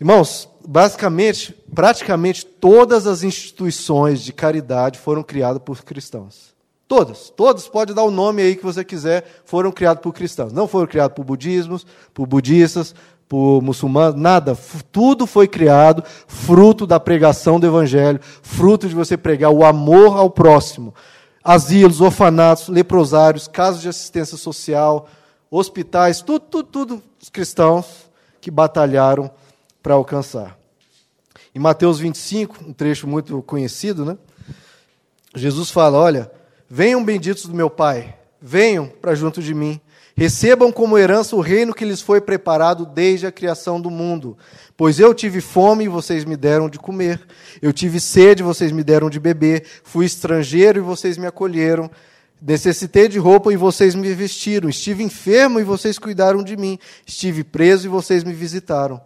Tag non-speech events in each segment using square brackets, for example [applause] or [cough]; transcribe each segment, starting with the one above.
Irmãos, basicamente, praticamente todas as instituições de caridade foram criadas por cristãos. Todas, todas, pode dar o nome aí que você quiser, foram criadas por cristãos. Não foram criadas por budismos, por budistas, por muçulmanos, nada. Tudo foi criado fruto da pregação do Evangelho, fruto de você pregar o amor ao próximo. Asilos, orfanatos, leprosários, casas de assistência social, hospitais, tudo, tudo, tudo os cristãos que batalharam para alcançar. Em Mateus 25, um trecho muito conhecido, né? Jesus fala: Olha, venham benditos do meu Pai, venham para junto de mim. Recebam como herança o reino que lhes foi preparado desde a criação do mundo. Pois eu tive fome e vocês me deram de comer. Eu tive sede e vocês me deram de beber. Fui estrangeiro e vocês me acolheram. Necessitei de roupa e vocês me vestiram. Estive enfermo e vocês cuidaram de mim. Estive preso e vocês me visitaram.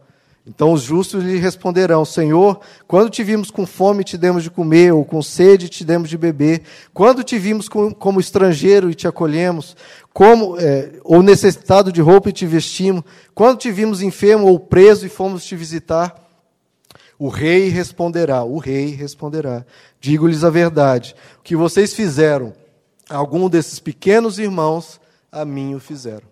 Então os justos lhe responderão: Senhor, quando te vimos com fome, te demos de comer, ou com sede, te demos de beber. Quando te vimos como estrangeiro e te acolhemos, como é, ou necessitado de roupa e te vestimos. Quando te vimos enfermo ou preso e fomos te visitar. O rei responderá: O rei responderá: Digo-lhes a verdade. O que vocês fizeram, algum desses pequenos irmãos, a mim o fizeram.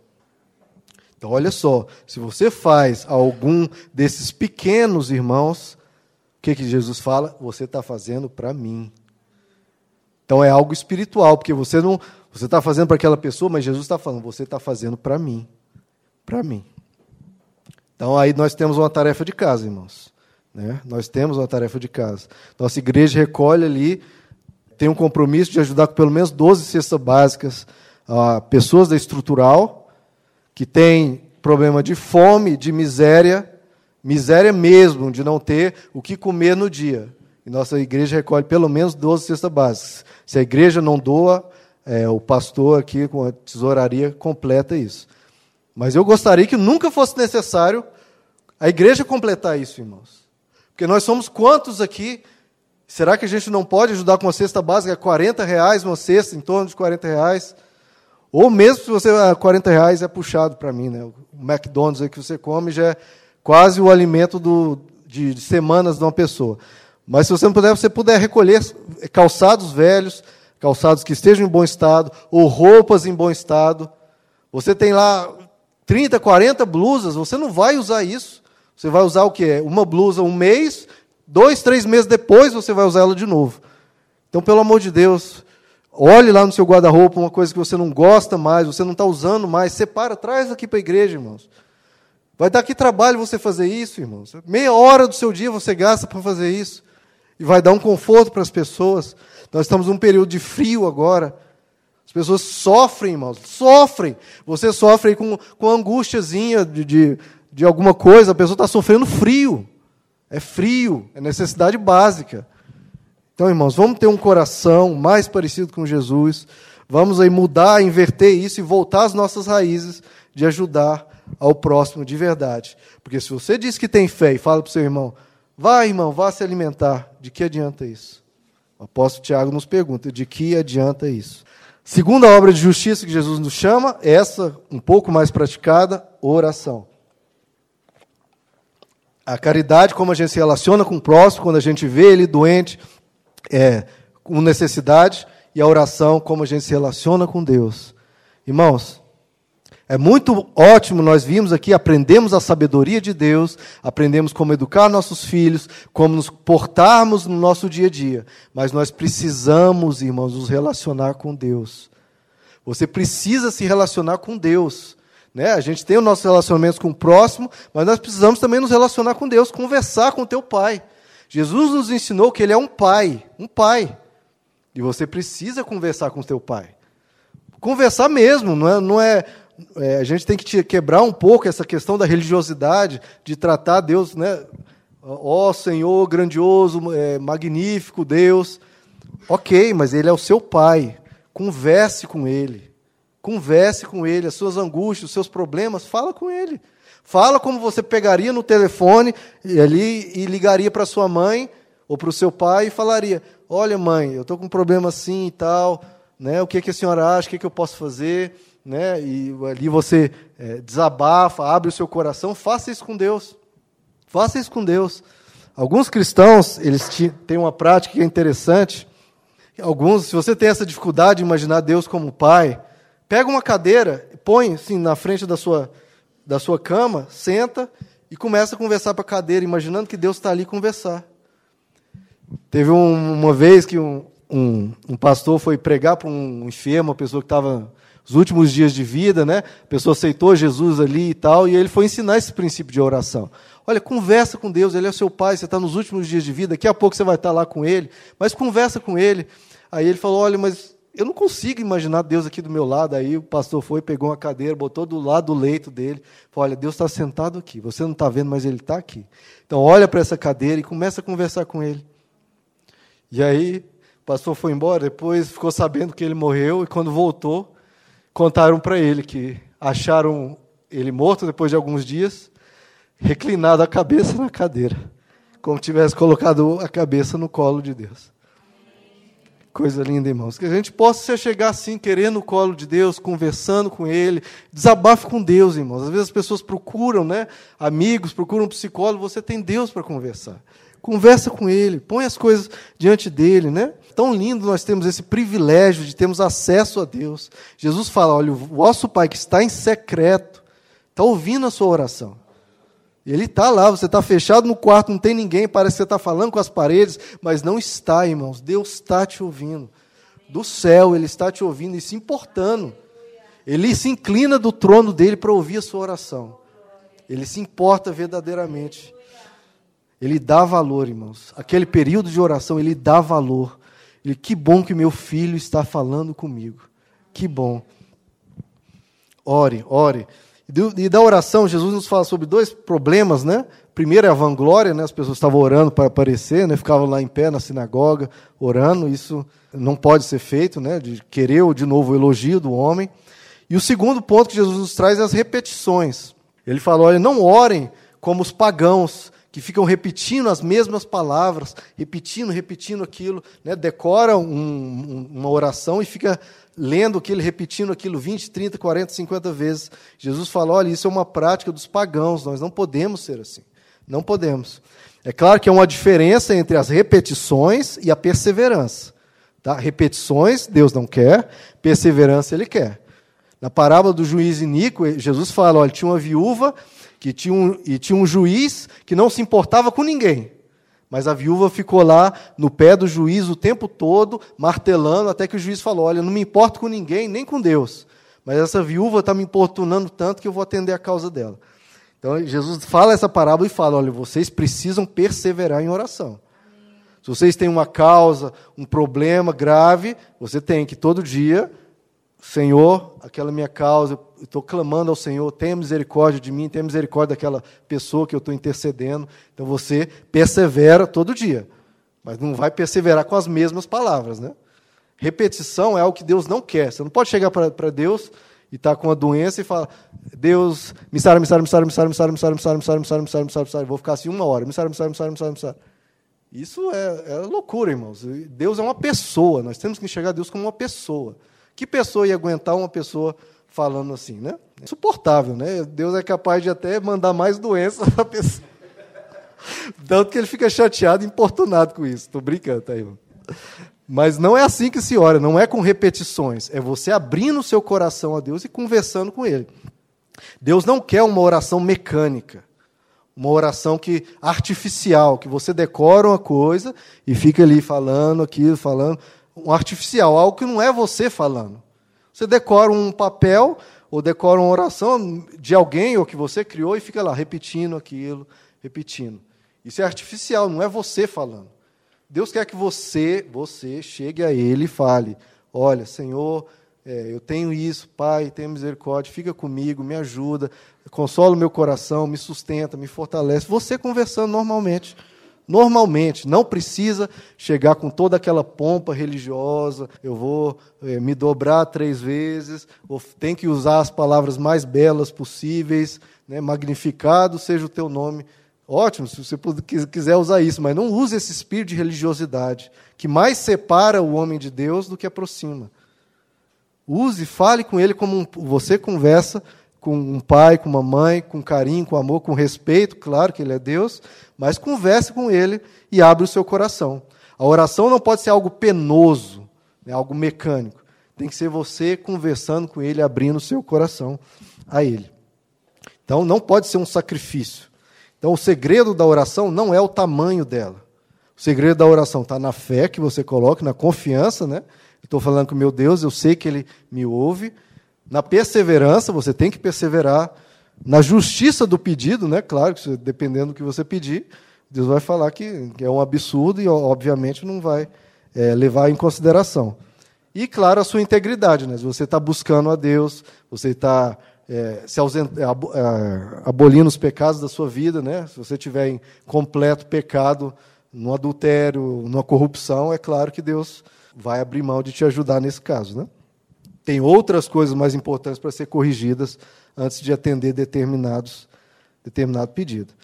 Então, olha só, se você faz algum desses pequenos irmãos, o que, que Jesus fala? Você está fazendo para mim. Então é algo espiritual, porque você não você está fazendo para aquela pessoa, mas Jesus está falando, você está fazendo para mim. Para mim. Então aí nós temos uma tarefa de casa, irmãos. Né? Nós temos uma tarefa de casa. Nossa igreja recolhe ali, tem um compromisso de ajudar com pelo menos 12 cestas básicas a pessoas da estrutural, que tem problema de fome, de miséria, miséria mesmo, de não ter o que comer no dia. E nossa igreja recolhe pelo menos 12 cestas básicas. Se a igreja não doa, é, o pastor aqui com a tesouraria completa isso. Mas eu gostaria que nunca fosse necessário a igreja completar isso, irmãos. Porque nós somos quantos aqui? Será que a gente não pode ajudar com uma cesta básica? 40 reais uma cesta, em torno de 40 reais. Ou mesmo se você. 40 ah, reais é puxado para mim, né? O McDonald's que você come já é quase o alimento do, de, de semanas de uma pessoa. Mas se você não puder, você puder recolher calçados velhos, calçados que estejam em bom estado, ou roupas em bom estado. Você tem lá 30, 40 blusas, você não vai usar isso. Você vai usar o quê? Uma blusa um mês, dois, três meses depois você vai usar ela de novo. Então, pelo amor de Deus, Olhe lá no seu guarda-roupa uma coisa que você não gosta mais, você não está usando mais, separa, traz aqui para a igreja, irmãos. Vai dar que trabalho você fazer isso, irmãos. Meia hora do seu dia você gasta para fazer isso. E vai dar um conforto para as pessoas. Nós estamos num período de frio agora. As pessoas sofrem, irmãos, sofrem. Você sofre com, com angústiazinha de, de, de alguma coisa, a pessoa está sofrendo frio. É frio, é necessidade básica. Então, irmãos, vamos ter um coração mais parecido com Jesus. Vamos aí mudar, inverter isso e voltar às nossas raízes de ajudar ao próximo de verdade. Porque se você diz que tem fé e fala para o seu irmão, vá, irmão, vá se alimentar, de que adianta isso? O apóstolo Tiago nos pergunta, de que adianta isso? Segunda obra de justiça que Jesus nos chama, essa um pouco mais praticada, oração. A caridade, como a gente se relaciona com o próximo, quando a gente vê ele doente, é, com necessidade e a oração, como a gente se relaciona com Deus. Irmãos, é muito ótimo nós vimos aqui, aprendemos a sabedoria de Deus, aprendemos como educar nossos filhos, como nos portarmos no nosso dia a dia. Mas nós precisamos, irmãos, nos relacionar com Deus. Você precisa se relacionar com Deus. Né? A gente tem os nossos relacionamentos com o próximo, mas nós precisamos também nos relacionar com Deus, conversar com o teu pai. Jesus nos ensinou que ele é um pai, um pai. E você precisa conversar com seu pai. Conversar mesmo, não é, não é, é a gente tem que quebrar um pouco essa questão da religiosidade, de tratar Deus, né? Ó oh, Senhor grandioso, é, magnífico Deus. Ok, mas Ele é o seu Pai. Converse com Ele. Converse com Ele, as suas angústias, os seus problemas, fala com Ele. Fala como você pegaria no telefone ali e ligaria para sua mãe ou para o seu pai e falaria: Olha, mãe, eu estou com um problema assim e tal, né? O que, que a senhora acha? O que, que eu posso fazer? Né? E ali você é, desabafa, abre o seu coração, faça isso com Deus. Faça isso com Deus. Alguns cristãos, eles têm uma prática que é interessante. Alguns, se você tem essa dificuldade de imaginar Deus como pai, pega uma cadeira, põe assim na frente da sua, da sua cama, senta e começa a conversar para a cadeira, imaginando que Deus está ali conversar. Teve um, uma vez que um, um, um pastor foi pregar para um enfermo, uma pessoa que estava nos últimos dias de vida, né? A pessoa aceitou Jesus ali e tal, e ele foi ensinar esse princípio de oração. Olha, conversa com Deus, Ele é seu pai, você está nos últimos dias de vida, daqui a pouco você vai estar lá com Ele, mas conversa com Ele. Aí ele falou: Olha, mas eu não consigo imaginar Deus aqui do meu lado. Aí o pastor foi, pegou uma cadeira, botou do lado do leito dele. Falou: Olha, Deus está sentado aqui. Você não está vendo, mas Ele está aqui. Então olha para essa cadeira e começa a conversar com Ele. E aí o pastor foi embora. Depois ficou sabendo que ele morreu e quando voltou contaram para ele que acharam ele morto depois de alguns dias, reclinado a cabeça na cadeira, como tivesse colocado a cabeça no colo de Deus. Coisa linda, irmãos. Que a gente possa chegar assim, querendo o colo de Deus, conversando com Ele, desabafe com Deus, irmãos. Às vezes as pessoas procuram, né? Amigos, procuram um psicólogo, você tem Deus para conversar. Conversa com Ele, põe as coisas diante dele, né? Tão lindo nós temos esse privilégio de termos acesso a Deus. Jesus fala: olha, o vosso Pai que está em secreto, está ouvindo a sua oração. Ele está lá, você está fechado no quarto, não tem ninguém, parece que você está falando com as paredes, mas não está, irmãos. Deus está te ouvindo. Do céu, Ele está te ouvindo e se importando. Ele se inclina do trono dele para ouvir a sua oração. Ele se importa verdadeiramente. Ele dá valor, irmãos. Aquele período de oração, ele dá valor. Ele, que bom que meu filho está falando comigo. Que bom. Ore, ore. E da oração, Jesus nos fala sobre dois problemas, né? Primeiro é a vanglória, né? As pessoas estavam orando para aparecer, né? Ficavam lá em pé na sinagoga orando. Isso não pode ser feito, né? De querer de novo o elogio do homem. E o segundo ponto que Jesus nos traz é as repetições. Ele fala: olha, não orem como os pagãos que ficam repetindo as mesmas palavras, repetindo, repetindo aquilo, né? decora um, uma oração e fica lendo aquilo, repetindo aquilo 20, 30, 40, 50 vezes. Jesus fala: olha, isso é uma prática dos pagãos, nós não podemos ser assim. Não podemos. É claro que há uma diferença entre as repetições e a perseverança. Tá? Repetições, Deus não quer, perseverança, Ele quer. Na parábola do juiz Inico, Jesus fala: olha, tinha uma viúva que tinha um, e tinha um juiz que não se importava com ninguém. Mas a viúva ficou lá no pé do juiz o tempo todo, martelando, até que o juiz falou: Olha, não me importo com ninguém, nem com Deus. Mas essa viúva está me importunando tanto que eu vou atender a causa dela. Então Jesus fala essa parábola e fala: Olha, vocês precisam perseverar em oração. Se vocês têm uma causa, um problema grave, você tem que todo dia Senhor, aquela minha causa, estou clamando ao Senhor, tenha misericórdia de mim, tenha misericórdia daquela pessoa que eu estou intercedendo. Então você persevera todo dia, mas não vai perseverar com as mesmas palavras. Né? Repetição é algo que Deus não quer. Você não pode chegar para Deus e estar tá com a doença e falar, Deus, me sara, me sara, me sara, me sara, me sara, me sara, me sara, me sara, me sara, me sara, me sara, me sara, vou ficar assim uma hora, me sara, me sara, me sara, me sara, me sara. Isso é, é loucura, irmãos. Deus é uma pessoa, nós temos que enxergar Deus como uma pessoa. Que pessoa ia aguentar uma pessoa falando assim, né? É insuportável, né? Deus é capaz de até mandar mais doença [laughs] para a pessoa. Tanto que ele fica chateado importunado com isso. Estou brincando, tá aí. Mas não é assim que se ora, não é com repetições. É você abrindo o seu coração a Deus e conversando com Ele. Deus não quer uma oração mecânica, uma oração que artificial, que você decora uma coisa e fica ali falando aquilo, falando um artificial, algo que não é você falando. Você decora um papel ou decora uma oração de alguém ou que você criou e fica lá repetindo aquilo, repetindo. Isso é artificial, não é você falando. Deus quer que você, você chegue a Ele e fale: Olha, Senhor, é, eu tenho isso, Pai, tenha misericórdia, fica comigo, me ajuda, consola o meu coração, me sustenta, me fortalece. Você conversando normalmente. Normalmente, não precisa chegar com toda aquela pompa religiosa, eu vou é, me dobrar três vezes, tem que usar as palavras mais belas possíveis, né, magnificado seja o teu nome. Ótimo, se você quiser usar isso, mas não use esse espírito de religiosidade, que mais separa o homem de Deus do que aproxima. Use, fale com ele como um, você conversa com um pai, com uma mãe, com carinho, com amor, com respeito, claro que ele é Deus, mas converse com ele e abre o seu coração. A oração não pode ser algo penoso, né, algo mecânico. Tem que ser você conversando com ele, abrindo o seu coração a ele. Então não pode ser um sacrifício. Então o segredo da oração não é o tamanho dela. O segredo da oração está na fé que você coloca, na confiança, né? Estou falando com meu Deus, eu sei que Ele me ouve. Na perseverança, você tem que perseverar. Na justiça do pedido, né? Claro, que dependendo do que você pedir, Deus vai falar que é um absurdo e, obviamente, não vai é, levar em consideração. E, claro, a sua integridade. Né? Se você está buscando a Deus, você está é, se. É, é, abolindo os pecados da sua vida, né? se você tiver em completo pecado, no adultério, numa corrupção, é claro que Deus vai abrir mão de te ajudar nesse caso. Né? Tem outras coisas mais importantes para ser corrigidas antes de atender determinados, determinado pedido.